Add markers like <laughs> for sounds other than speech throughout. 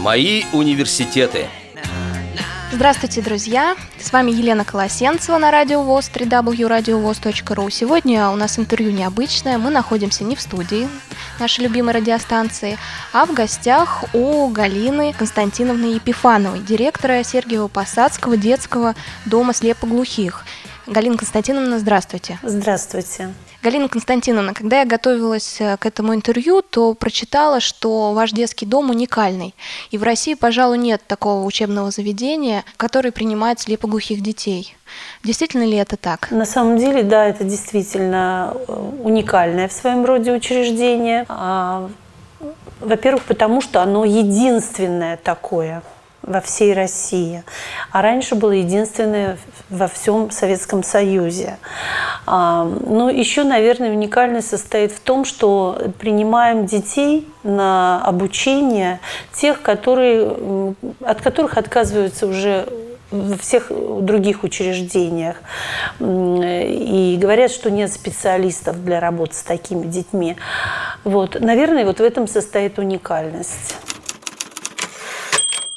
Мои университеты. Здравствуйте, друзья! С вами Елена Колосенцева на Радио ВОЗ, www.radiovoz.ru. Сегодня у нас интервью необычное. Мы находимся не в студии нашей любимой радиостанции, а в гостях у Галины Константиновны Епифановой, директора Сергиева-Посадского детского дома слепоглухих. Галина Константиновна, здравствуйте. Здравствуйте. Галина Константиновна, когда я готовилась э, к этому интервью, то прочитала, что ваш детский дом уникальный. И в России, пожалуй, нет такого учебного заведения, которое принимает слепоглухих детей. Действительно ли это так? На самом деле, да, это действительно э, уникальное в своем роде учреждение. А, во-первых, потому что оно единственное такое – во всей России. А раньше было единственное во всем Советском Союзе. А, ну, еще, наверное, уникальность состоит в том, что принимаем детей на обучение тех, которые, от которых отказываются уже во всех других учреждениях. И говорят, что нет специалистов для работы с такими детьми. Вот. Наверное, вот в этом состоит уникальность.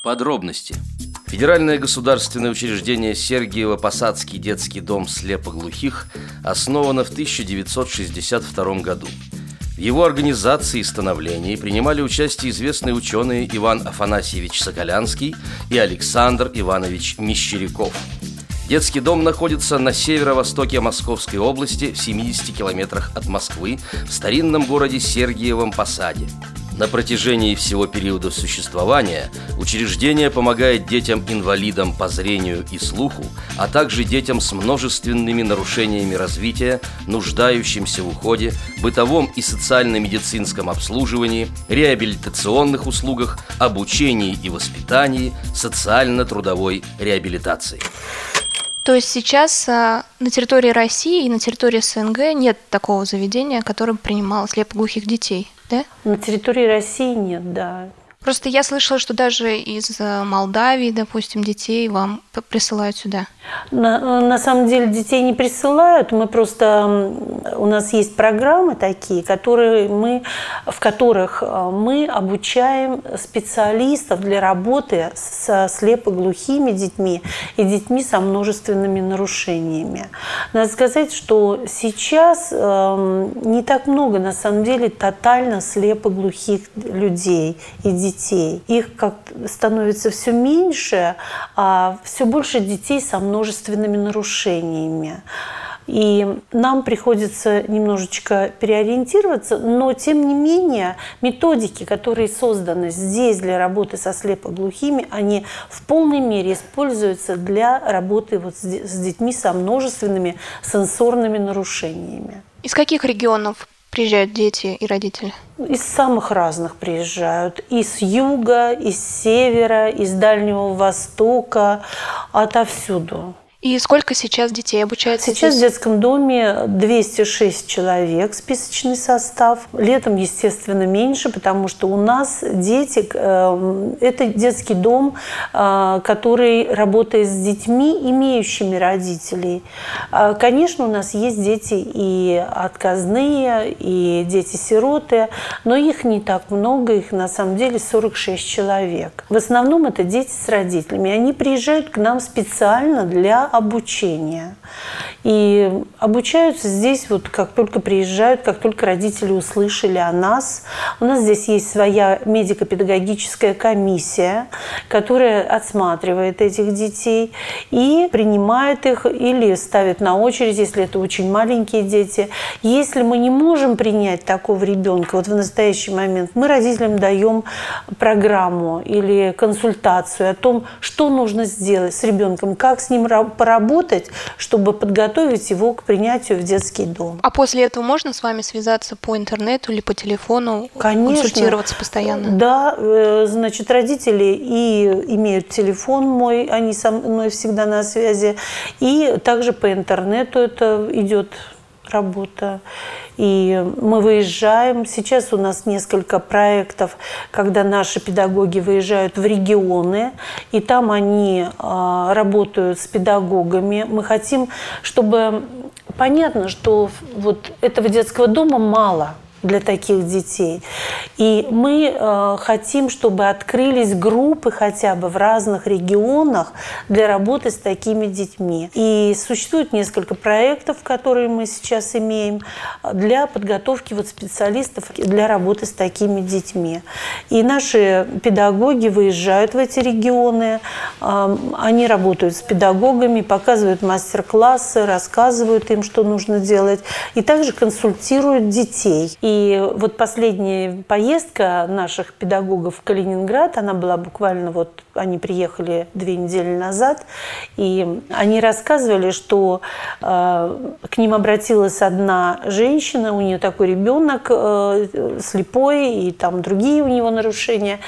Подробности. Федеральное государственное учреждение Сергиево-Посадский детский дом слепоглухих основано в 1962 году. В его организации и становлении принимали участие известные ученые Иван Афанасьевич Соколянский и Александр Иванович Мещеряков. Детский дом находится на северо-востоке Московской области в 70 километрах от Москвы в старинном городе Сергиевом Посаде – на протяжении всего периода существования учреждение помогает детям-инвалидам по зрению и слуху, а также детям с множественными нарушениями развития, нуждающимся в уходе, бытовом и социально-медицинском обслуживании, реабилитационных услугах, обучении и воспитании, социально-трудовой реабилитации. То есть сейчас а, на территории России и на территории СНГ нет такого заведения, которое принимало слепоглухих детей? Да? На территории России нет, да. Просто я слышала, что даже из э, Молдавии, допустим, детей вам присылают сюда. На, на самом деле детей не присылают, мы просто у нас есть программы такие, которые мы, в которых э, мы обучаем специалистов для работы со слепоглухими детьми и детьми со множественными нарушениями. Надо сказать, что сейчас э, не так много на самом деле тотально слепоглухих людей и детей детей. Их как становится все меньше, а все больше детей со множественными нарушениями. И нам приходится немножечко переориентироваться, но тем не менее методики, которые созданы здесь для работы со слепоглухими, они в полной мере используются для работы вот с детьми со множественными сенсорными нарушениями. Из каких регионов приезжают дети и родители? Из самых разных приезжают. И с юга, и с севера, из Дальнего Востока, отовсюду. И сколько сейчас детей обучается Сейчас здесь? в детском доме 206 человек, списочный состав. Летом, естественно, меньше, потому что у нас дети, э, это детский дом, э, который работает с детьми, имеющими родителей. Э, конечно, у нас есть дети и отказные, и дети-сироты, но их не так много, их на самом деле 46 человек. В основном это дети с родителями. Они приезжают к нам специально для обучения. И обучаются здесь, вот как только приезжают, как только родители услышали о нас. У нас здесь есть своя медико-педагогическая комиссия, которая отсматривает этих детей и принимает их или ставит на очередь, если это очень маленькие дети. Если мы не можем принять такого ребенка, вот в настоящий момент, мы родителям даем программу или консультацию о том, что нужно сделать с ребенком, как с ним поработать, чтобы подготовить его к принятию в детский дом. А после этого можно с вами связаться по интернету или по телефону, Конечно. консультироваться постоянно? Да, э, значит, родители и имеют телефон мой, они со мной всегда на связи, и также по интернету это идет работа. И мы выезжаем. Сейчас у нас несколько проектов, когда наши педагоги выезжают в регионы, и там они а, работают с педагогами. Мы хотим, чтобы понятно, что вот этого детского дома мало – для таких детей. И мы э, хотим, чтобы открылись группы хотя бы в разных регионах для работы с такими детьми. И существует несколько проектов, которые мы сейчас имеем для подготовки вот специалистов для работы с такими детьми. И наши педагоги выезжают в эти регионы, э, они работают с педагогами, показывают мастер-классы, рассказывают им, что нужно делать, и также консультируют детей. И и вот последняя поездка наших педагогов в Калининград, она была буквально вот, они приехали две недели назад, и они рассказывали, что э, к ним обратилась одна женщина, у нее такой ребенок э, слепой, и там другие у него нарушения.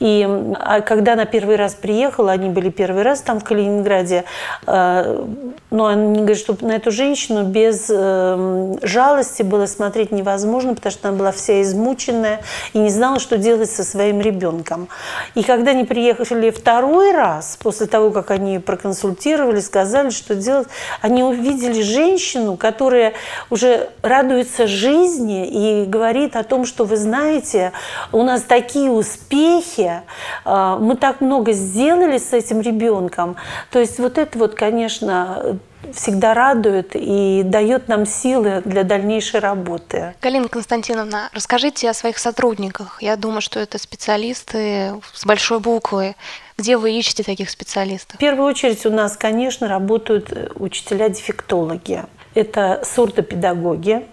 И а когда она первый раз приехала, они были первый раз там в Калининграде, э, но они говорят, что на эту женщину без э, жалости было смотреть невозможно, потому она была вся измученная и не знала, что делать со своим ребенком. И когда они приехали второй раз, после того, как они проконсультировали, сказали, что делать, они увидели женщину, которая уже радуется жизни и говорит о том, что вы знаете, у нас такие успехи, а, мы так много сделали с этим ребенком. То есть вот это вот, конечно, всегда радует и дает нам силы для дальнейшей работы. Галина Константиновна, расскажите о своих сотрудниках. Я думаю, что это специалисты с большой буквы. Где вы ищете таких специалистов? В первую очередь у нас, конечно, работают учителя-дефектологи. Это сурдопедагоги,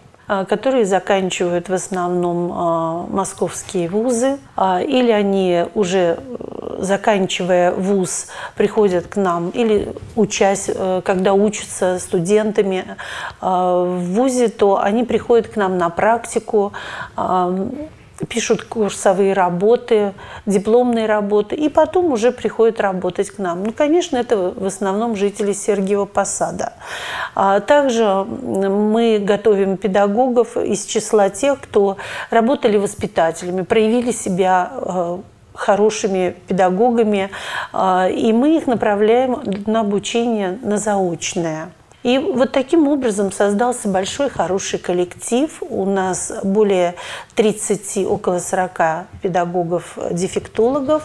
которые заканчивают в основном а, московские вузы, а, или они уже э, заканчивая вуз приходят к нам, или учась, э, когда учатся студентами в вузе, то они приходят к нам на практику, пишут курсовые работы, дипломные работы, и потом уже приходят работать к нам. Ну, конечно, это в основном жители Сергиева Посада. А также мы готовим педагогов из числа тех, кто работали воспитателями, проявили себя э, хорошими педагогами, э, и мы их направляем на обучение на заочное. И вот таким образом создался большой хороший коллектив. У нас более 30, около 40 педагогов-дефектологов,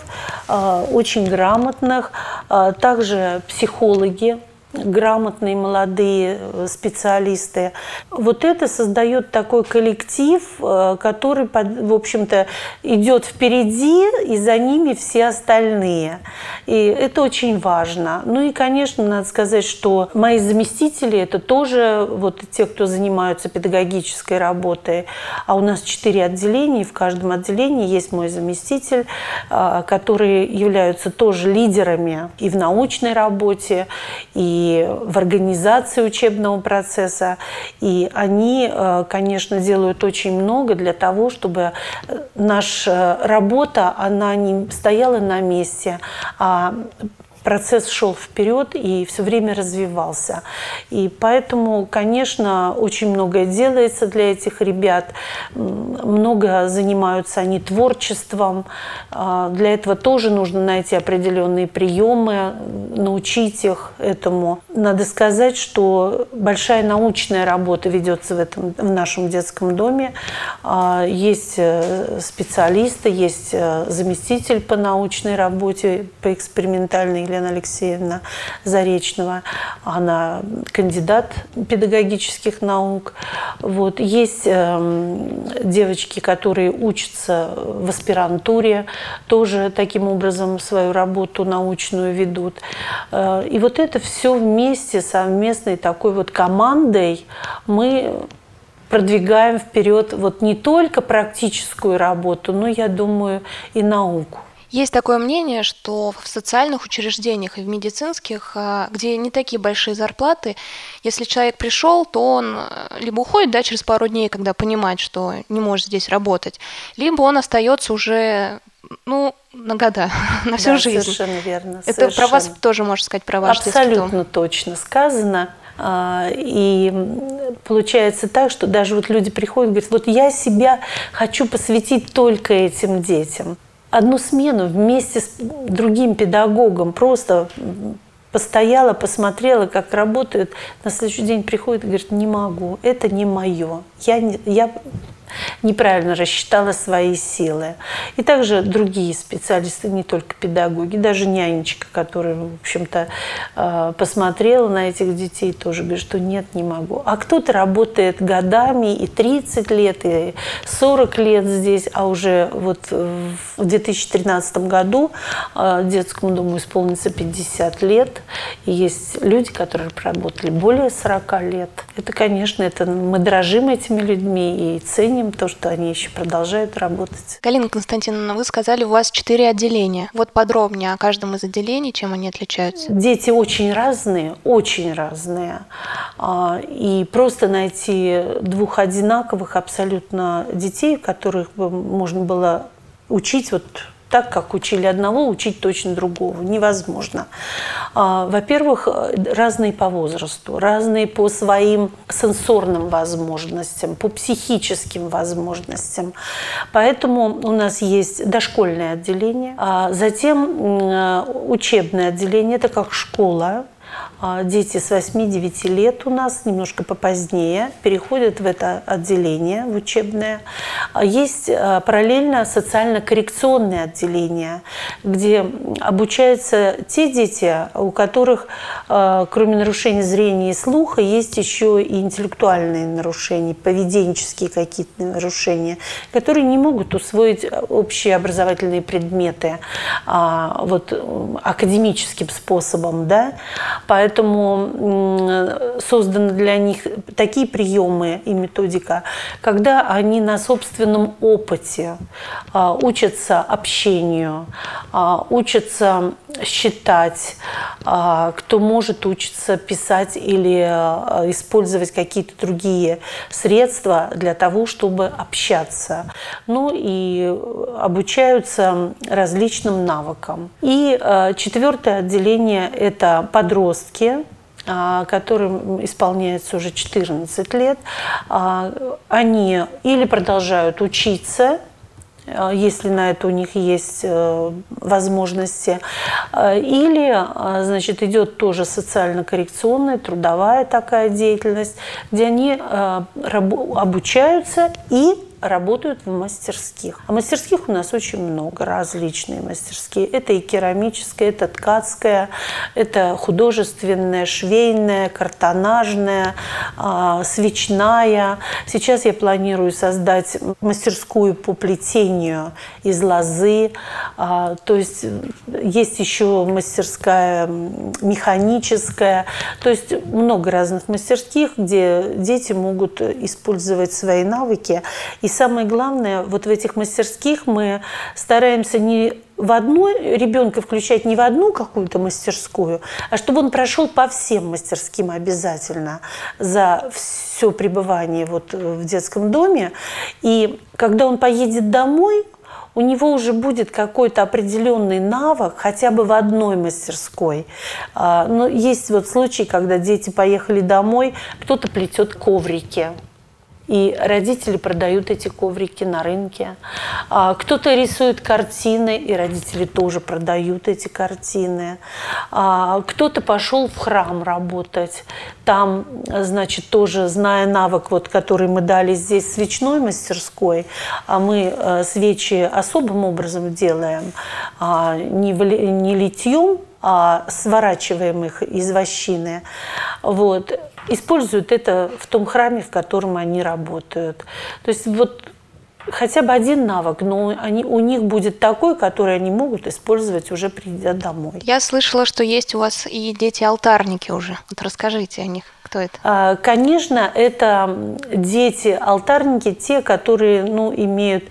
э, очень грамотных, э, также психологи, грамотные молодые э, специалисты. Вот это создает такой коллектив, э, который, в общем-то, идет впереди, и за ними все остальные. И это очень важно. Ну и, конечно, надо сказать, что мои заместители – это тоже вот те, кто занимаются педагогической работой. А у нас четыре отделения, и в каждом отделении есть мой заместитель, э, которые являются тоже лидерами и в научной работе, и в организации учебного процесса. И они, э, конечно, делают очень много для того, чтобы э, наша работа, она не стояла на месте, а процесс шел вперед и все время развивался. И поэтому, конечно, очень многое делается для этих ребят. Много занимаются они творчеством. А, для этого тоже нужно найти определенные приемы, научить их этому. Надо сказать, что большая научная работа ведется в, этом, в нашем детском доме. А, есть э, специалисты, есть э, заместитель по научной работе, по экспериментальной или Елена Алексеевна Заречного. Она кандидат педагогических наук. Вот. Есть э, девочки, которые учатся в аспирантуре, тоже таким образом свою работу научную ведут. Э, и вот это все вместе, совместной такой вот командой мы продвигаем вперед вот не только практическую работу, но, я думаю, и науку. Есть такое мнение, что в социальных учреждениях и в медицинских, а, где не такие большие зарплаты, если человек пришел, то он э, либо уходит да, через пару дней, когда понимает, что не может здесь работать, либо он остается уже ну, на года, <laughs> на всю да, жизнь. Совершенно верно. Это совершенно. про вас тоже можно сказать, про ваш Абсолютно точно сказано. А, и получается так, что даже вот люди приходят и говорят, вот я себя хочу посвятить только этим детям одну смену вместе с другим педагогом просто постояла, посмотрела, как работают, на следующий день приходит и говорит, не могу, это не мое. Я, не, я неправильно рассчитала свои силы. И также другие специалисты, не только педагоги, даже нянечка, которая, в общем-то, э, посмотрела на этих детей, тоже говорит, что нет, не могу. А кто-то работает годами, и 30 лет, и 40 лет здесь, а уже вот в 2013 году э, детскому дому исполнится 50 лет, и есть люди, которые проработали более 40 лет. Это, конечно, это мы дорожим этими людьми и ценим то, что они еще продолжают работать. Галина Константиновна, вы сказали, у вас четыре отделения. Вот подробнее о каждом из отделений, чем они отличаются? Дети очень разные, очень разные. А, и просто найти двух одинаковых абсолютно детей, которых бы можно было учить вот так, как учили одного, учить точно другого. Невозможно. А, во-первых, разные по возрасту, разные по своим сенсорным возможностям, по психическим возможностям. Поэтому у нас есть дошкольное отделение, а затем учебное отделение, это как школа, дети с 8-9 лет у нас немножко попозднее переходят в это отделение, в учебное. А есть а, параллельно социально-коррекционное отделение, где обучаются те дети, у которых, кроме нарушений зрения и слуха, есть еще и интеллектуальные нарушения, поведенческие какие-то нарушения, которые не могут усвоить общие образовательные предметы вот, академическим способом. Да? Поэтому созданы для них такие приемы и методика, когда они на собственном опыте а, учатся общению, а, учатся считать, а, кто может учиться писать или использовать какие-то другие средства для того, чтобы общаться. Ну и обучаются различным навыкам. И четвертое отделение – это подростки, а, которым исполняется уже 14 лет, а, они или продолжают учиться, а, если на это у них есть э, возможности. Или, значит, идет тоже социально-коррекционная, трудовая такая деятельность, где они обучаются и работают в мастерских. А мастерских у нас очень много, различные мастерские. Это и керамическая, это ткацкая, это художественная, швейная, картонажная, а, свечная. Сейчас я планирую создать мастерскую по плетению из лозы. А, то есть есть еще мастерская механическая. То есть много разных мастерских, где дети могут использовать свои навыки и самое главное, вот в этих мастерских мы стараемся не в одну ребенка включать не в одну какую-то мастерскую, а чтобы он прошел по всем мастерским обязательно за все пребывание вот в детском доме. И когда он поедет домой, у него уже будет какой-то определенный навык хотя бы в одной мастерской. А, но есть вот случаи, когда дети поехали домой, кто-то плетет коврики, и родители продают эти коврики на рынке. А, кто-то рисует картины, и родители тоже продают эти картины. А, кто-то пошел в храм работать. Там, значит, тоже, зная навык, вот, который мы дали здесь свечной мастерской, а мы э, свечи особым образом делаем, не, не литьем, а сворачиваем их из вощины. Вот используют это в том храме, в котором они работают. То есть вот хотя бы один навык, но они, у них будет такой, который они могут использовать уже придя домой. Я слышала, что есть у вас и дети-алтарники уже. Вот расскажите о них. Кто это? А, конечно, это дети-алтарники, те, которые ну, имеют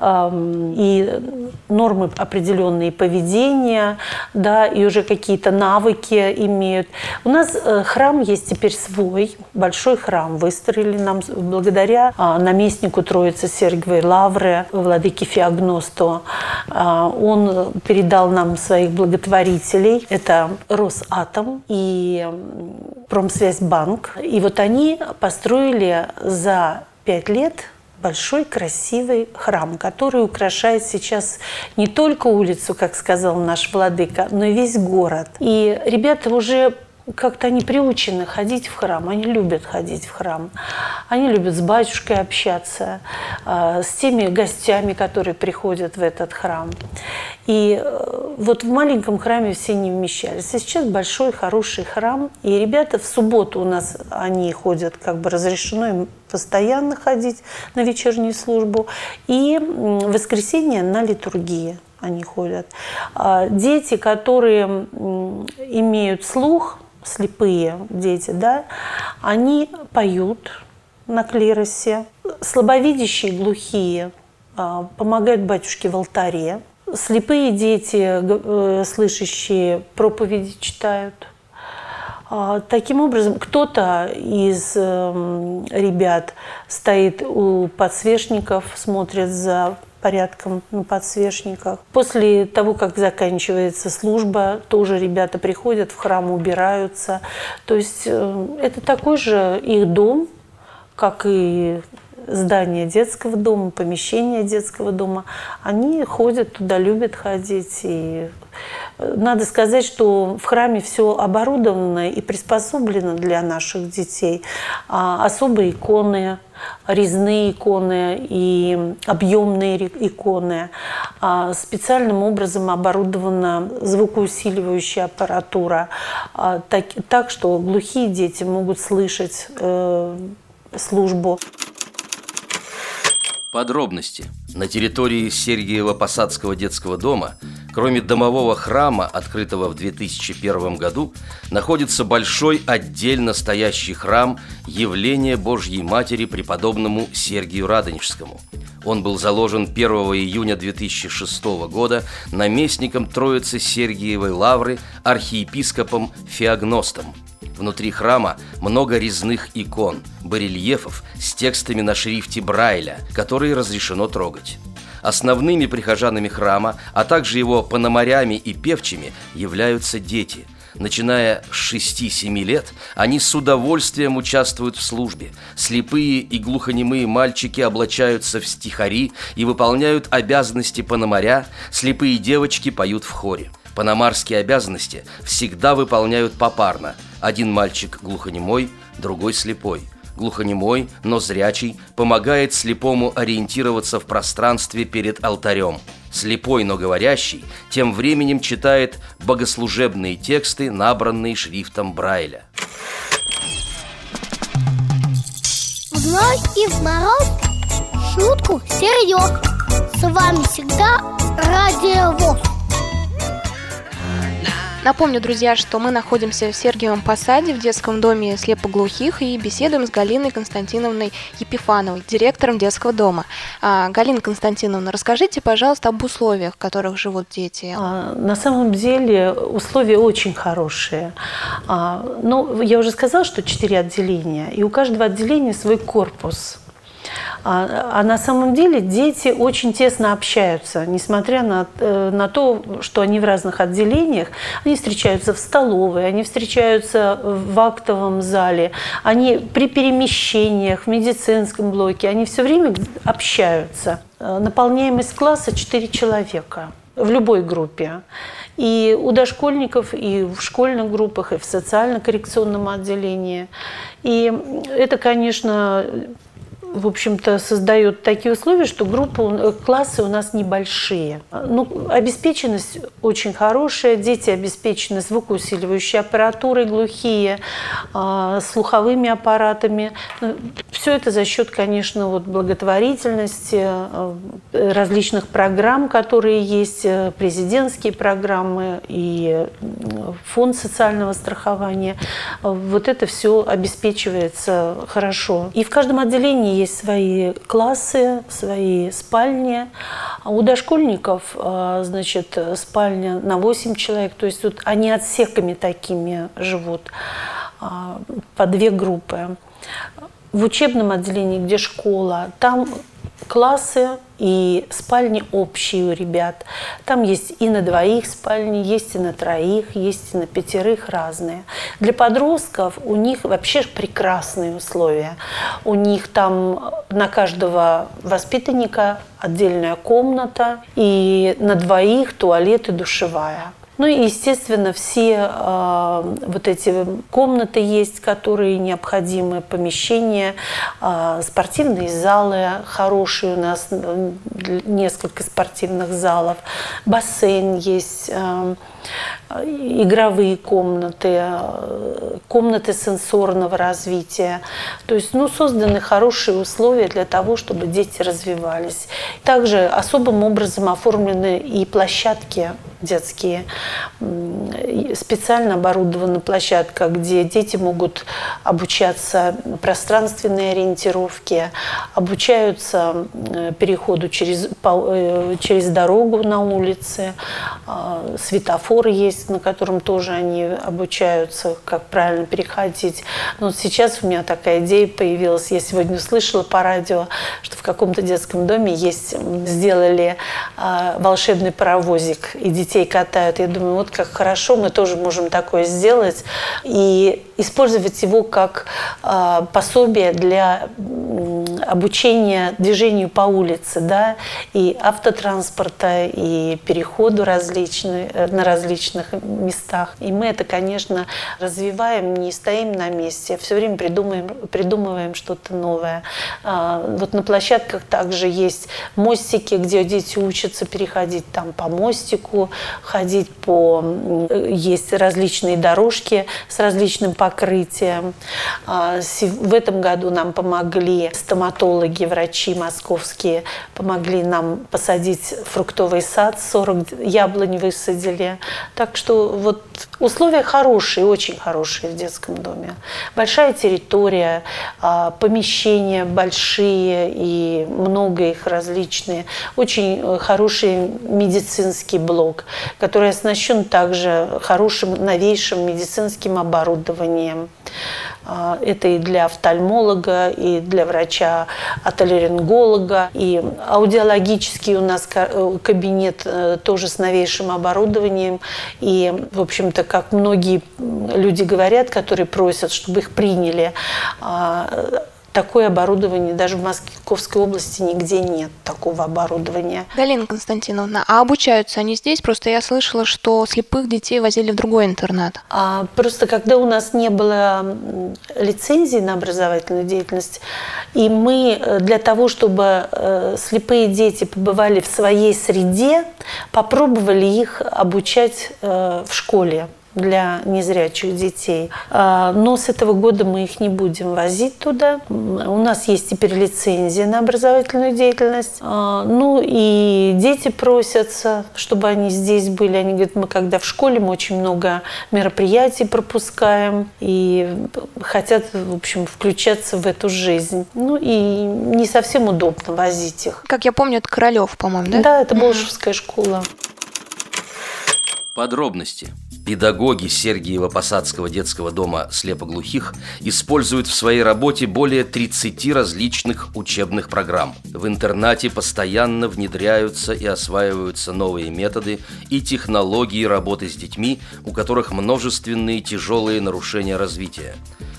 э, и нормы определенные поведения, да, и уже какие-то навыки имеют. У нас э, храм есть теперь свой, большой храм выстроили нам благодаря э, наместнику Троицы Сергиевой Лавры, владыке Феогносту. Э, он передал нам своих благотворителей. Это Росатом и Промсвязьбанк банк. И вот они построили за пять лет большой красивый храм, который украшает сейчас не только улицу, как сказал наш владыка, но и весь город. И ребята уже как-то они приучены ходить в храм, они любят ходить в храм. Они любят с батюшкой общаться, э, с теми гостями, которые приходят в этот храм. И э, вот в маленьком храме все не вмещались. А сейчас большой, хороший храм. И ребята в субботу у нас, они ходят, как бы разрешено им постоянно ходить на вечернюю службу. И в воскресенье на литургии они ходят. А дети, которые имеют слух, слепые дети, да, они поют на клиросе. Слабовидящие, глухие а, помогают батюшке в алтаре. Слепые дети, э, слышащие, проповеди читают. А, таким образом, кто-то из эм, ребят стоит у подсвечников, смотрит за порядком на подсвечниках. После того, как заканчивается служба, тоже ребята приходят в храм, убираются. То есть э, это такой же их дом, как и здание детского дома, помещение детского дома, они ходят туда, любят ходить. И э, надо сказать, что в храме все оборудовано и приспособлено для наших детей. А особые иконы, резные иконы и объемные иконы. А специальным образом оборудована звукоусиливающая аппаратура, а так, так что глухие дети могут слышать э, службу. Подробности. На территории Сергиева-Посадского детского дома, кроме домового храма, открытого в 2001 году, находится большой отдельно стоящий храм явления Божьей Матери преподобному Сергию Радонежскому. Он был заложен 1 июня 2006 года наместником Троицы Сергиевой Лавры архиепископом Феогностом – Внутри храма много резных икон, барельефов с текстами на шрифте Брайля, которые разрешено трогать. Основными прихожанами храма, а также его пономарями и певчими являются дети. Начиная с 6-7 лет, они с удовольствием участвуют в службе. Слепые и глухонемые мальчики облачаются в стихари и выполняют обязанности пономаря, слепые девочки поют в хоре. Панамарские обязанности всегда выполняют попарно. Один мальчик глухонемой, другой слепой. Глухонемой, но зрячий, помогает слепому ориентироваться в пространстве перед алтарем. Слепой, но говорящий, тем временем читает богослужебные тексты, набранные шрифтом Брайля. Зной и в мороз шутку серьез. С вами всегда Радио ВОЗ. Напомню, друзья, что мы находимся в Сергиевом Посаде в детском доме слепоглухих и беседуем с Галиной Константиновной Епифановой, директором детского дома. А, Галина Константиновна, расскажите, пожалуйста, об условиях, в которых живут дети. А, на самом деле условия очень хорошие. А, ну, я уже сказала, что четыре отделения, и у каждого отделения свой корпус. А, а на самом деле дети очень тесно общаются, несмотря на, э, на то, что они в разных отделениях. Они встречаются в столовой, они встречаются в актовом зале, они при перемещениях в медицинском блоке, они все время общаются. Э, наполняемость класса 4 человека в любой группе. И у дошкольников, и в школьных группах, и в социально-коррекционном отделении. И это, конечно, в общем-то, создает такие условия, что группы, э, классы у нас небольшие. Ну, обеспеченность очень хорошая, дети обеспечены звукоусиливающей аппаратурой, глухие, а, слуховыми аппаратами. Ну, Все это за счет, конечно, вот благотворительности, э, различных программ, которые есть, э, президентские программы и фонд социального страхования. Вот это все обеспечивается хорошо. И в каждом отделении есть свои классы, свои спальни. А у дошкольников, а, значит, спальня на 8 человек. То есть тут они отсеками такими живут а, по две группы. В учебном отделении, где школа, там классы и спальни общие у ребят. Там есть и на двоих спальни, есть и на троих, есть и на пятерых разные. Для подростков у них вообще прекрасные условия. У них там на каждого воспитанника отдельная комната и на двоих туалет и душевая. Ну и, естественно, все э, вот эти комнаты есть, которые необходимы, помещения, э, спортивные залы хорошие у нас, несколько спортивных залов, бассейн есть. Э, игровые комнаты, комнаты сенсорного развития. То есть ну, созданы хорошие условия для того, чтобы дети развивались. Также особым образом оформлены и площадки детские, специально оборудована площадка, где дети могут обучаться пространственной ориентировке, обучаются э, переходу через, э, через дорогу на улице, а, светофор есть, на котором тоже они обучаются, как правильно переходить. Но сейчас у меня такая идея появилась. Я сегодня услышала по радио, что в каком-то детском доме есть, сделали а, волшебный паровозик, и детей катают. Я думаю, вот как хорошо, мы тоже можем такое сделать. И использовать его как а, пособие для обучения движению по улице, да, и автотранспорта, и переходу различные, э, на различных местах. И мы это, конечно, развиваем, не стоим на месте, а все время придумаем, придумываем что-то новое. А, вот на площадках также есть мостики, где дети учатся переходить там по мостику, ходить по... Есть различные дорожки с различным покрытием. А, в этом году нам помогли стоматологи, врачи московские, помогли нам посадить фруктовый сад, 40 яблонь высадили. Так что вот условия хорошие, очень хорошие в детском доме. Большая территория, а, помещения большие и много их различные. Очень э, хороший медицинский блок, который оснащен также хорошим новейшим медицинским оборудованием. А, это и для офтальмолога, и для врача-отолеринголога. И аудиологический у нас э, кабинет э, тоже с новейшим оборудованием. И, в общем-то, как многие люди говорят, которые просят, чтобы их приняли, а, такое оборудование даже в Московской области нигде нет такого оборудования. Галина Константиновна, а обучаются они здесь? Просто я слышала, что слепых детей возили в другой интернат. А, просто когда у нас не было лицензии на образовательную деятельность, и мы э, для того, чтобы э, слепые дети побывали в своей среде, попробовали их обучать э, в школе для незрячих детей. А, но с этого года мы их не будем возить туда. У нас есть теперь лицензия на образовательную деятельность. А, ну и дети просятся, чтобы они здесь были. Они говорят, мы когда в школе, мы очень много мероприятий пропускаем и хотят, в общем, включаться в эту жизнь. Ну и не совсем удобно возить их. Как я помню, это Королев, по-моему, да? Да, это Болшевская школа. Подробности. Педагоги Сергиева-Посадского детского дома слепоглухих используют в своей работе более 30 различных учебных программ. В интернате постоянно внедряются и осваиваются новые методы и технологии работы с детьми, у которых множественные тяжелые нарушения развития.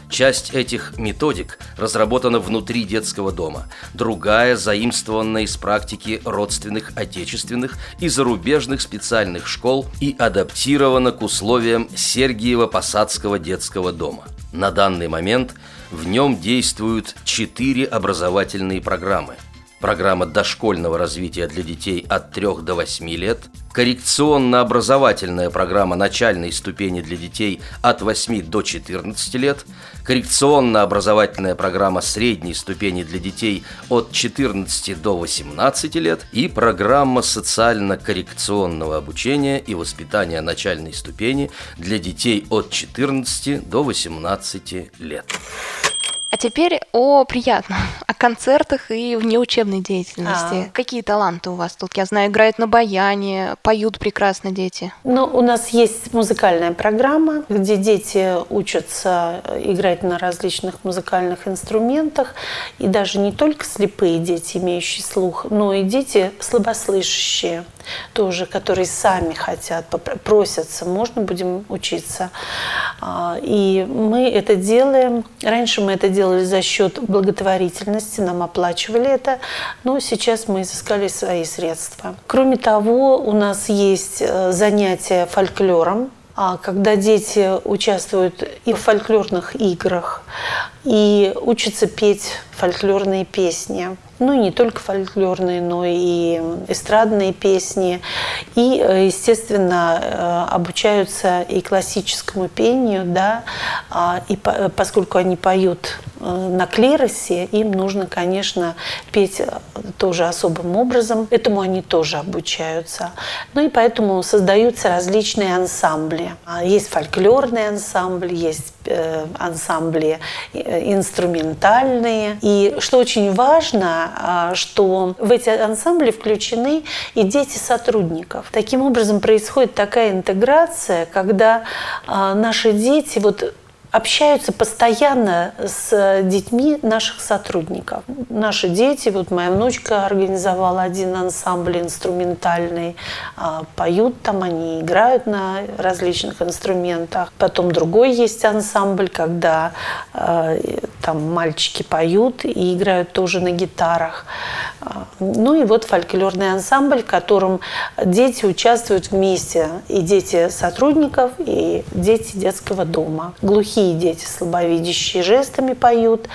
Часть этих методик разработана внутри детского дома, другая заимствована из практики родственных отечественных и зарубежных специальных школ и адаптирована к условиям Сергиева-Посадского детского дома. На данный момент в нем действуют четыре образовательные программы – программа дошкольного развития для детей от 3 до 8 лет, коррекционно-образовательная программа начальной ступени для детей от 8 до 14 лет, коррекционно-образовательная программа средней ступени для детей от 14 до 18 лет и программа социально-коррекционного обучения и воспитания начальной ступени для детей от 14 до 18 лет. А теперь о приятном, <laughs> о концертах и внеучебной деятельности. А. Какие таланты у вас тут? Я знаю, играют на баяне, поют прекрасно дети. Ну, у нас есть музыкальная программа, где дети учатся играть на различных музыкальных инструментах. И даже не только слепые дети, имеющие слух, но и дети слабослышащие тоже, которые сами хотят, просятся, можно будем учиться. А, и мы это делаем. Раньше мы это делали за счет благотворительности, нам оплачивали это, но сейчас мы изыскали свои средства. Кроме того, у нас есть э, занятия фольклором, а когда дети участвуют и в фольклорных играх, и учатся петь фольклорные песни. Ну, не только фольклорные, но и эстрадные песни. И, естественно, э, обучаются и классическому пению, да, а, и поскольку они поют э, на клиросе, им нужно, конечно, петь э, тоже особым образом. Этому они тоже обучаются. Ну и поэтому создаются различные ансамбли. А, есть фольклорный ансамбль, есть ансамбли инструментальные. И что очень важно, а, что в эти ансамбли включены и дети сотрудников. Таким образом происходит такая интеграция, когда а, наши дети вот общаются постоянно с детьми наших сотрудников. Наши дети, вот моя внучка организовала один ансамбль инструментальный, а, поют там, они играют на различных инструментах. Потом другой есть ансамбль, когда а, там мальчики поют и играют тоже на гитарах. А, ну и вот фольклорный ансамбль, в котором дети участвуют вместе, и дети сотрудников, и дети детского дома. Глухие глухие дети, слабовидящие жестами поют,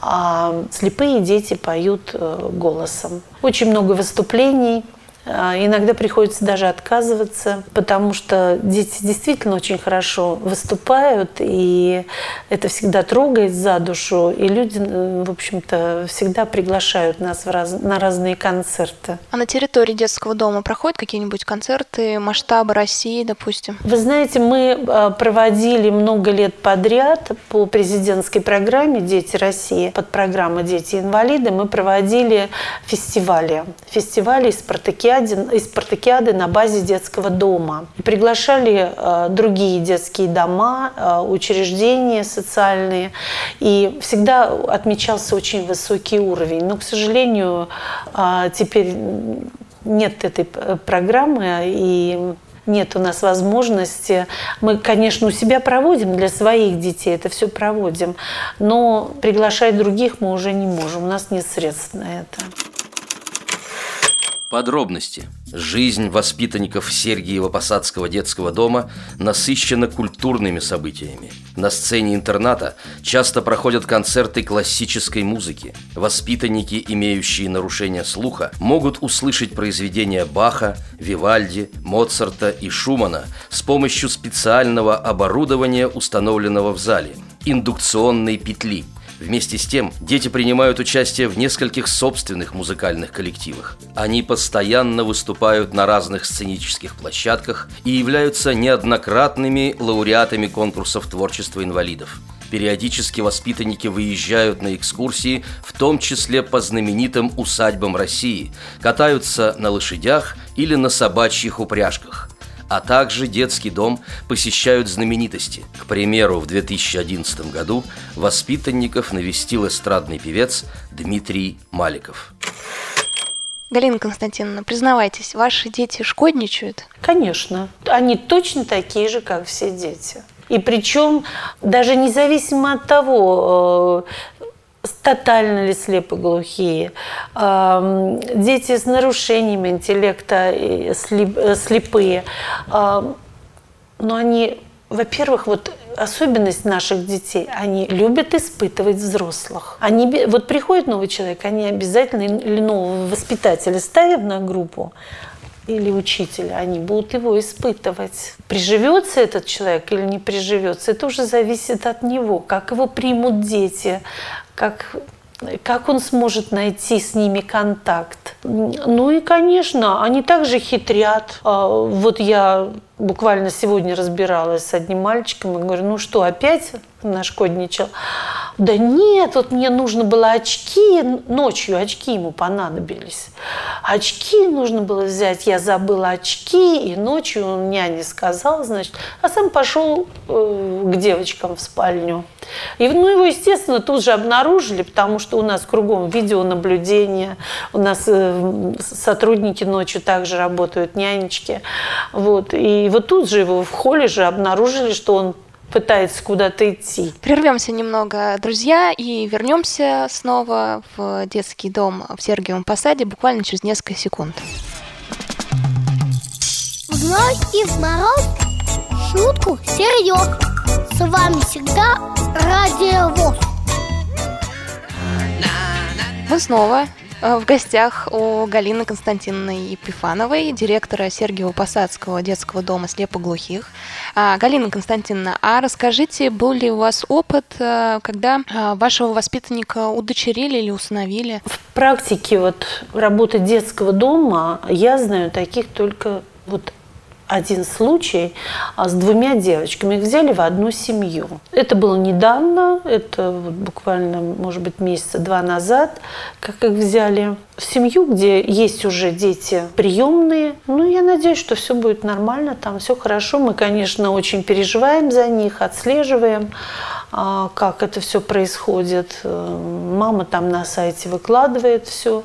а слепые дети поют э, голосом. Очень много выступлений – иногда приходится даже отказываться, потому что дети действительно очень хорошо выступают, и это всегда трогает за душу, и люди, в общем-то, всегда приглашают нас раз... на разные концерты. А на территории детского дома проходят какие-нибудь концерты масштаба России, допустим? Вы знаете, мы а, проводили много лет подряд по президентской программе «Дети России», под программой «Дети-инвалиды», мы проводили фестивали. Фестивали спартакиады спартакиаде, из спартакиады на базе детского дома. Приглашали э, другие детские дома, э, учреждения социальные. И всегда отмечался очень высокий уровень. Но, к сожалению, э, теперь нет этой программы, и нет у нас возможности. Мы, конечно, у себя проводим для своих детей, это все проводим, но приглашать других мы уже не можем, у нас нет средств на это. Подробности. Жизнь воспитанников Сергиева-Посадского детского дома насыщена культурными событиями. На сцене интерната часто проходят концерты классической музыки. Воспитанники, имеющие нарушение слуха, могут услышать произведения Баха, Вивальди, Моцарта и Шумана с помощью специального оборудования, установленного в зале – индукционной петли – Вместе с тем, дети принимают участие в нескольких собственных музыкальных коллективах. Они постоянно выступают на разных сценических площадках и являются неоднократными лауреатами конкурсов творчества инвалидов. Периодически воспитанники выезжают на экскурсии, в том числе по знаменитым усадьбам России, катаются на лошадях или на собачьих упряжках а также детский дом посещают знаменитости. К примеру, в 2011 году воспитанников навестил эстрадный певец Дмитрий Маликов. Галина Константиновна, признавайтесь, ваши дети шкодничают? Конечно. Они точно такие же, как все дети. И причем даже независимо от того, э, тотально ли слепоглухие, дети с нарушениями интеллекта, слепые. Но они, во-первых, вот особенность наших детей, они любят испытывать взрослых. Они, вот приходит новый человек, они обязательно или нового воспитателя ставят на группу, или учителя, они будут его испытывать. Приживется этот человек или не приживется, это уже зависит от него, как его примут дети, как, как он сможет найти с ними контакт. Ну и, конечно, они также хитрят. А, вот я буквально сегодня разбиралась с одним мальчиком и говорю, ну что, опять нашкодничал? Да нет, вот мне нужно было очки, ночью очки ему понадобились. Очки нужно было взять, я забыла очки, и ночью он няне сказал, значит, а сам пошел э, к девочкам в спальню. И ну, его, естественно, тут же обнаружили, потому что у нас кругом видеонаблюдение, у нас э, сотрудники ночью также работают, нянечки. Вот. И вот тут же его в холле же обнаружили, что он пытается куда-то идти. Прервемся немного, друзья, и вернемся снова в детский дом в Сергиевом Посаде буквально через несколько секунд. В зной и в мороз шутку серьез. С вами всегда Радио ВОЗ. Мы снова в гостях у Галины Константиновны Епифановой, директора Сергиево-Посадского детского дома слепоглухих. А, Галина Константиновна, а расскажите, был ли у вас опыт, э, когда э, вашего воспитанника удочерили или усыновили? В практике вот работы детского дома я знаю таких только вот один случай а, с двумя девочками. Их взяли в одну семью. Это было недавно, это вот буквально, может быть, месяца два назад, как их взяли в семью, где есть уже дети приемные. Ну, я надеюсь, что все будет нормально, там все хорошо. Мы, конечно, очень переживаем за них, отслеживаем а, как это все происходит. Э, мама там на сайте выкладывает все.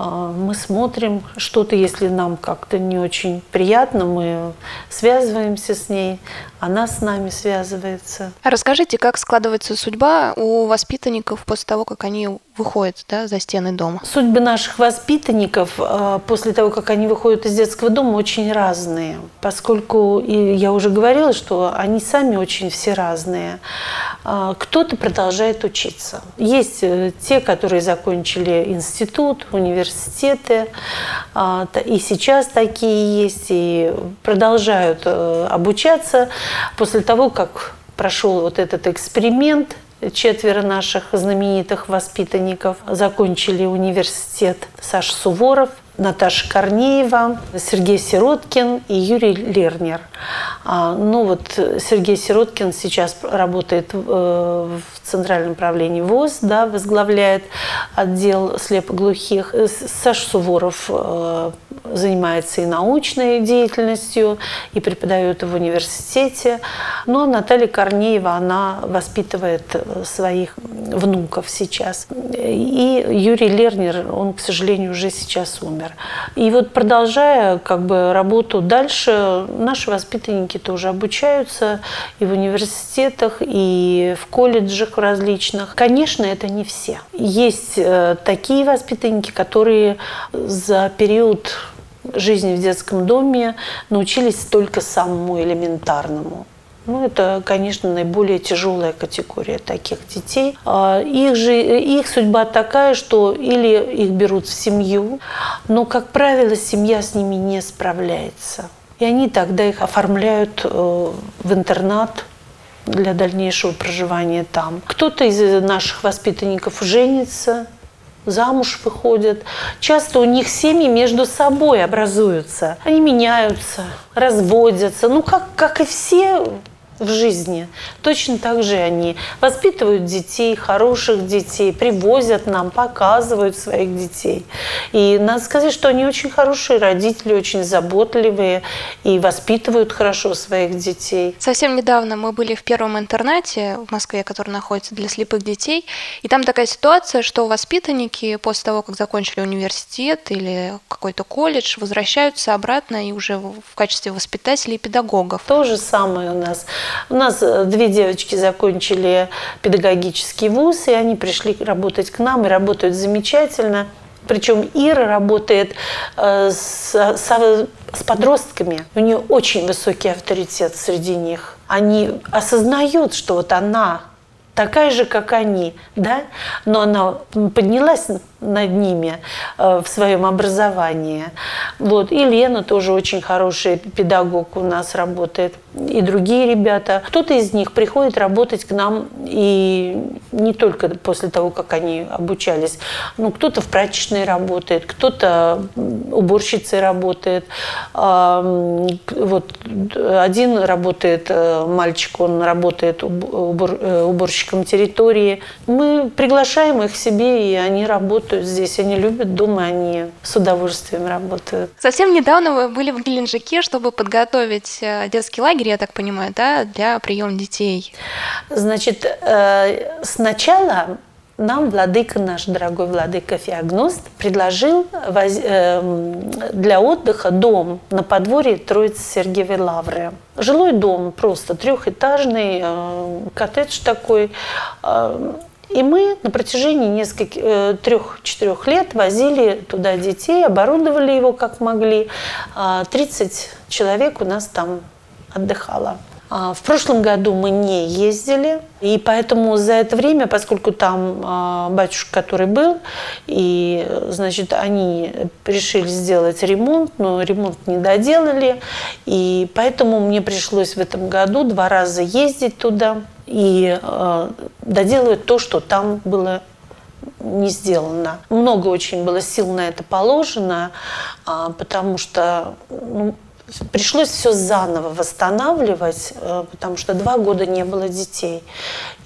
А, мы смотрим что-то, если нам как-то не очень приятно, мы связываемся с ней, она с нами связывается. Расскажите, как складывается судьба у воспитанников после того, как они выходят да, за стены дома? Судьбы наших воспитанников а, после того, как они выходят из детского дома, очень разные, поскольку, и я уже говорила, что они сами очень все разные. А, кто-то продолжает учиться. Есть э, те, которые закончили институт, университеты, и сейчас такие есть, и продолжают э, обучаться после того, как прошел вот этот эксперимент – Четверо наших знаменитых воспитанников закончили университет Саш Суворов, Наташа Корнеева, Сергей Сироткин и Юрий Лернер. А, ну вот Сергей Сироткин сейчас работает э, в Центральном правлении ВОЗ, да, возглавляет отдел слепоглухих. Э, Саша Суворов э, занимается и научной деятельностью, и преподает в университете. Но Наталья Корнеева, она воспитывает своих внуков сейчас. И Юрий Лернер, он, к сожалению, уже сейчас умер. И вот продолжая как бы работу дальше, наши воспитанники тоже обучаются и в университетах, и в колледжах различных. Конечно, это не все. Есть э, такие воспитанники, которые за период жизни в детском доме научились только самому элементарному. Ну, это, конечно, наиболее тяжелая категория таких детей. А, их же их судьба такая, что или их берут в семью, но, как правило, семья с ними не справляется. И они тогда их оформляют э, в интернат для дальнейшего проживания там. Кто-то из наших воспитанников женится, замуж выходят. Часто у них семьи между собой образуются. Они меняются, разводятся. Ну, как, как и все в жизни. Точно так же они воспитывают детей, хороших детей, привозят нам, показывают своих детей. И надо сказать, что они очень хорошие родители, очень заботливые и воспитывают хорошо своих детей. Совсем недавно мы были в первом интернате в Москве, который находится для слепых детей, и там такая ситуация, что воспитанники после того, как закончили университет или какой-то колледж, возвращаются обратно и уже в качестве воспитателей и педагогов. То же самое у нас. У нас э, две девочки закончили педагогический вуз, и они пришли работать к нам и работают замечательно. Причем Ира работает э, с, с, с подростками. У нее очень высокий авторитет среди них. Они осознают, что вот она такая же, как они, да, но она поднялась над ними э, в своем образовании. Вот. И Лена тоже очень хороший педагог у нас работает, и другие ребята. Кто-то из них приходит работать к нам, и не только после того, как они обучались, ну, кто-то в прачечной работает, кто-то уборщицей работает. Вот один работает, э, мальчик, он работает э, уборщиком территории. Мы приглашаем их себе, и они работают работают здесь, они любят дома, они с удовольствием работают. Совсем недавно вы были в Геленджике, чтобы подготовить э, детский лагерь, я так понимаю, да, для приема детей. Значит, э, сначала нам владыка наш, дорогой владыка Феогност, предложил воз... э, для отдыха дом на подворье Троицы Сергиевой Лавры. Жилой дом, просто трехэтажный, э, коттедж такой. И мы на протяжении нескольких э, трех-четырех лет возили туда детей, оборудовали его как могли. 30 а, человек у нас там отдыхало. А, в прошлом году мы не ездили, и поэтому за это время, поскольку там а, батюшка, который был, и, значит, они решили сделать ремонт, но ремонт не доделали, и поэтому мне пришлось в этом году два раза ездить туда и э, доделывать то, что там было не сделано. Много очень было сил на это положено, потому что ну, пришлось все заново восстанавливать, э, потому что два года не было детей.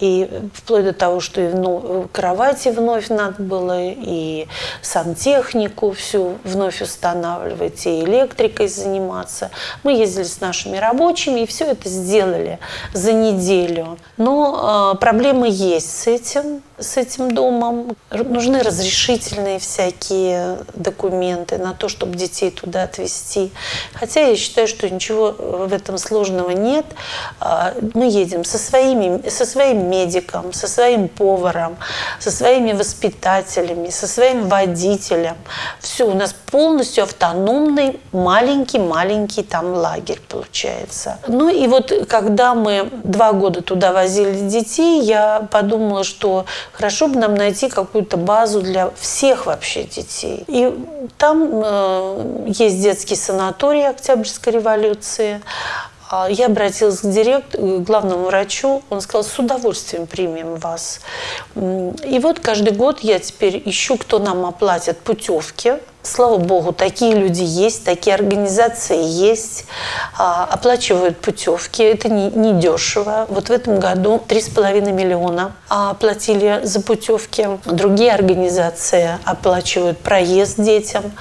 И вплоть до того, что и ну, кровати вновь надо было, и сантехнику всю вновь устанавливать, и электрикой заниматься. Мы ездили с нашими рабочими, и все это сделали за неделю. Но э, проблемы есть с этим с этим домом. Нужны разрешительные всякие документы на то, чтобы детей туда отвезти. Хотя я считаю, что ничего в этом сложного нет. А, мы едем со, своими, со своим медиком, со своим поваром, со своими воспитателями, со своим водителем. Все, у нас полностью автономный маленький-маленький там лагерь получается. Ну и вот когда мы два года туда возили детей, я подумала, что хорошо бы нам найти какую-то базу для всех вообще детей. И там э, есть детский санаторий Октябрьской революции. А я обратилась к директору, к главному врачу, он сказал, с удовольствием примем вас. И вот каждый год я теперь ищу, кто нам оплатит путевки Слава богу, такие люди есть, такие организации есть, а, оплачивают путевки, это не, не дешево. Вот в этом году 3,5 миллиона оплатили за путевки. Другие организации оплачивают проезд детям.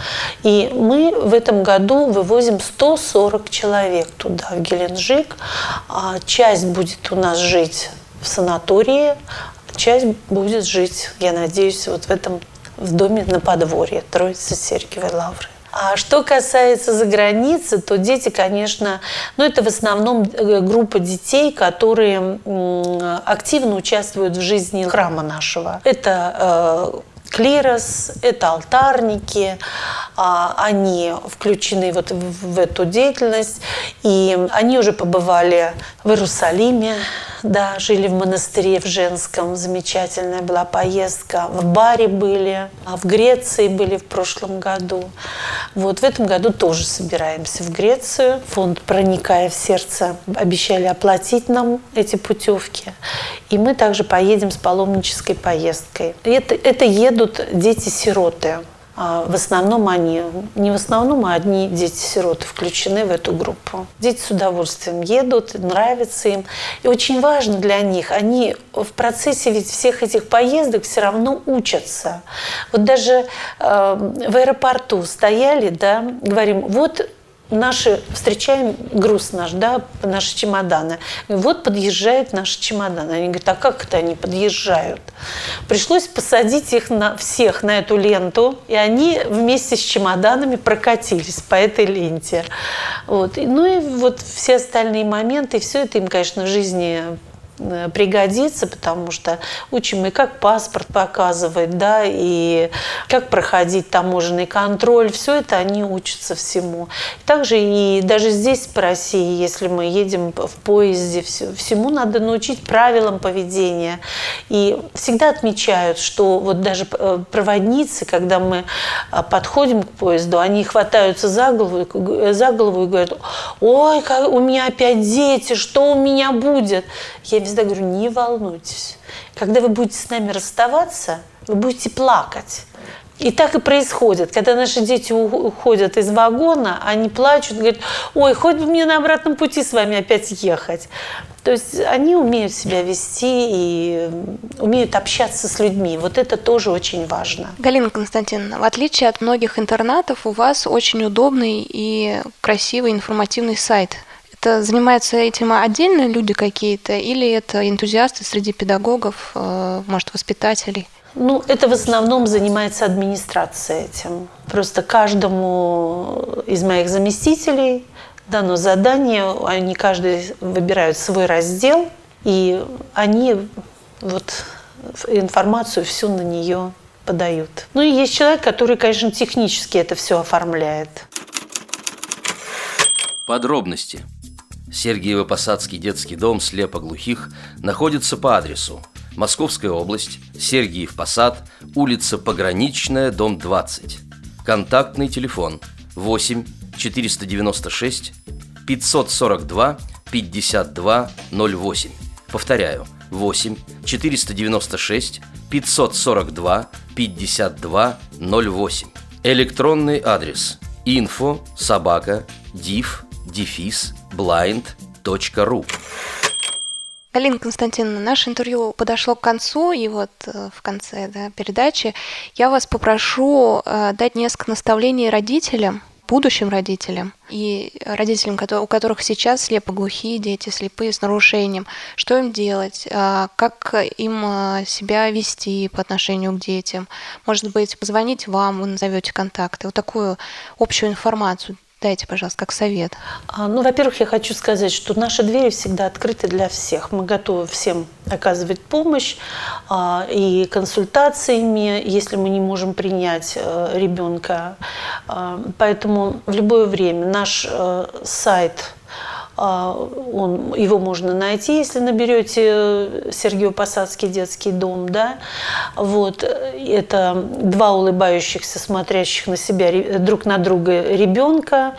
И мы в этом году вывозим 140 человек туда, в Геленджик. А часть будет у нас жить в санатории, часть будет жить, я надеюсь, вот в этом в доме на подворье Троицы Сергиевой Лавры. А что касается за границы, то дети, конечно, ну это в основном э, группа детей, которые активно участвуют в жизни храма нашего. Это э, клирос, это алтарники, а, они включены вот в эту деятельность, и они уже побывали в Иерусалиме, да, жили в монастыре в Женском, замечательная была поездка, в Баре были, а в Греции были в прошлом году. Вот в этом году тоже собираемся в Грецию. Фонд «Проникая в сердце» обещали оплатить нам эти путевки. И мы также поедем с паломнической поездкой. Это, это едут дети-сироты. А в основном они, не в основном, а одни дети-сироты включены в эту группу. Дети с удовольствием едут, нравится им. И очень важно для них, они в процессе ведь всех этих поездок все равно учатся. Вот даже э, в аэропорту стояли, да, говорим, вот наши, встречаем груз наш, да, наши чемоданы. вот подъезжают наши чемоданы. Они говорят, а как это они подъезжают? Пришлось посадить их на, всех на эту ленту, и они вместе с чемоданами прокатились по этой ленте. Вот. Ну и вот все остальные моменты, все это им, конечно, в жизни пригодится, потому что учим и как паспорт показывать, да, и как проходить таможенный контроль, все это они учатся всему. Также и даже здесь по России, если мы едем в поезде, всему надо научить правилам поведения. И всегда отмечают, что вот даже э, проводницы, когда мы э, подходим к поезду, они хватаются за голову, за голову и говорят, ой, у меня опять дети, что у меня будет? Я всегда говорю, не волнуйтесь. Когда вы будете с нами расставаться, вы будете плакать. И так и происходит. Когда наши дети уходят из вагона, они плачут, говорят, ой, хоть бы мне на обратном пути с вами опять ехать. То есть они умеют себя вести и умеют общаться с людьми. Вот это тоже очень важно. Галина Константиновна, в отличие от многих интернатов, у вас очень удобный и красивый информативный сайт – это занимаются этим отдельные люди какие-то или это энтузиасты среди педагогов, э, может, воспитателей? Ну, это в основном занимается администрация этим. Просто каждому из моих заместителей дано задание, они каждый выбирают свой раздел, и они вот информацию всю на нее подают. Ну и есть человек, который, конечно, технически это все оформляет. Подробности. Сергиево-Посадский детский дом слепоглухих находится по адресу Московская область, Сергиев Посад, улица Пограничная, дом 20. Контактный телефон 8 496 542 52 08. Повторяю, 8 496 542 52 08. Электронный адрес info собака div дефис blind.ru Галина Константиновна, наше интервью подошло к концу, и вот э, в конце да, передачи. Я вас попрошу э, дать несколько наставлений родителям, будущим родителям и родителям, у которых сейчас слепоглухие дети, слепые с нарушением, что им делать, э, как им себя вести по отношению к детям. Может быть, позвонить вам, вы назовете контакты, вот такую общую информацию Дайте, пожалуйста, как совет. А, ну, во-первых, я хочу сказать, что наши двери всегда открыты для всех. Мы готовы всем оказывать помощь а, и консультациями, если мы не можем принять э, ребенка. А, поэтому в любое время наш э, сайт он, его можно найти, если наберете Сергею Посадский детский дом, да, вот, это два улыбающихся, смотрящих на себя друг на друга ребенка,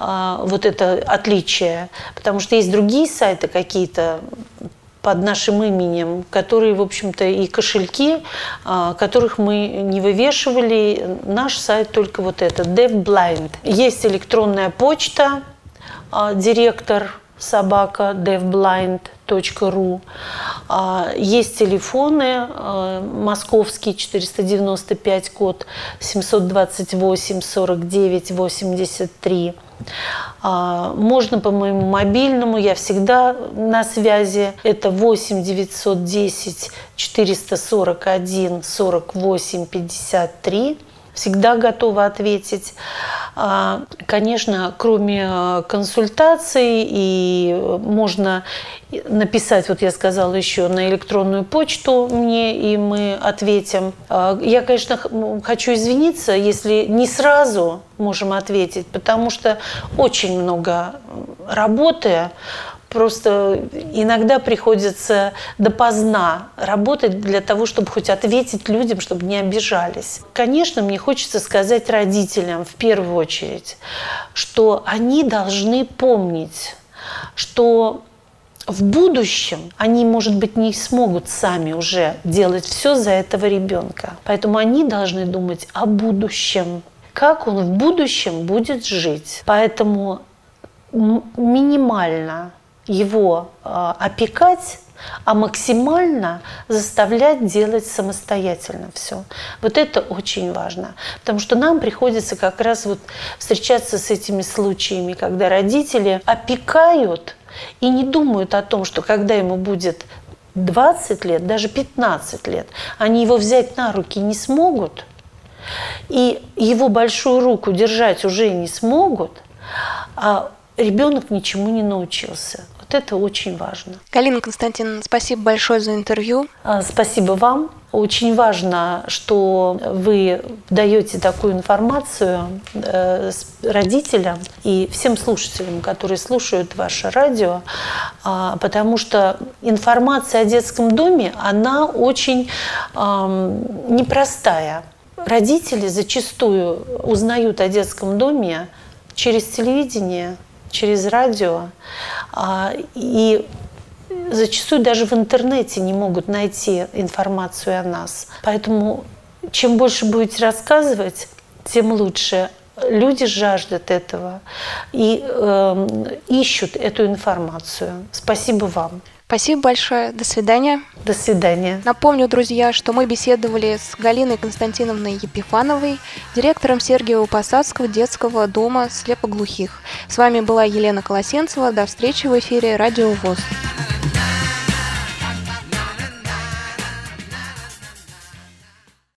а, вот это отличие, потому что есть другие сайты какие-то, под нашим именем, которые, в общем-то, и кошельки, а, которых мы не вывешивали. Наш сайт только вот этот, DevBlind. Есть электронная почта, а, директор собака devblind.ru. А, есть телефоны, а, московский 495 код 728 49 83. Можно по моему мобильному, я всегда на связи. Это 8 910 441 48 53 всегда готова ответить. А, конечно, кроме э, консультаций, и можно написать, вот я сказала еще, на электронную почту мне, и мы ответим. А, я, конечно, хочу извиниться, если не сразу можем ответить, потому что очень много работы, просто иногда приходится допоздна работать для того, чтобы хоть ответить людям, чтобы не обижались. Конечно, мне хочется сказать родителям в первую очередь, что они должны помнить, что в будущем они, может быть, не смогут сами уже делать все за этого ребенка. Поэтому они должны думать о будущем, как он в будущем будет жить. Поэтому минимально его а, опекать, а максимально заставлять делать самостоятельно все. Вот это очень важно, потому что нам приходится как раз вот встречаться с этими случаями, когда родители опекают и не думают о том, что когда ему будет 20 лет, даже 15 лет, они его взять на руки не смогут, и его большую руку держать уже не смогут, а ребенок ничему не научился. Вот это очень важно. Галина Константиновна, спасибо большое за интервью. А, спасибо вам. Очень важно, что вы даете такую информацию э, родителям и всем слушателям, которые слушают ваше радио, а, потому что информация о детском доме, она очень непростая. Родители зачастую узнают о детском доме через телевидение, через радио. А, и зачастую даже в интернете не могут найти информацию о нас. Поэтому чем больше будете рассказывать, тем лучше. Люди жаждут этого и э, ищут эту информацию. Спасибо вам. Спасибо большое. До свидания. До свидания. Напомню, друзья, что мы беседовали с Галиной Константиновной Епифановой, директором Сергиева Посадского детского дома слепоглухих. С вами была Елена Колосенцева. До встречи в эфире Радио ВОЗ.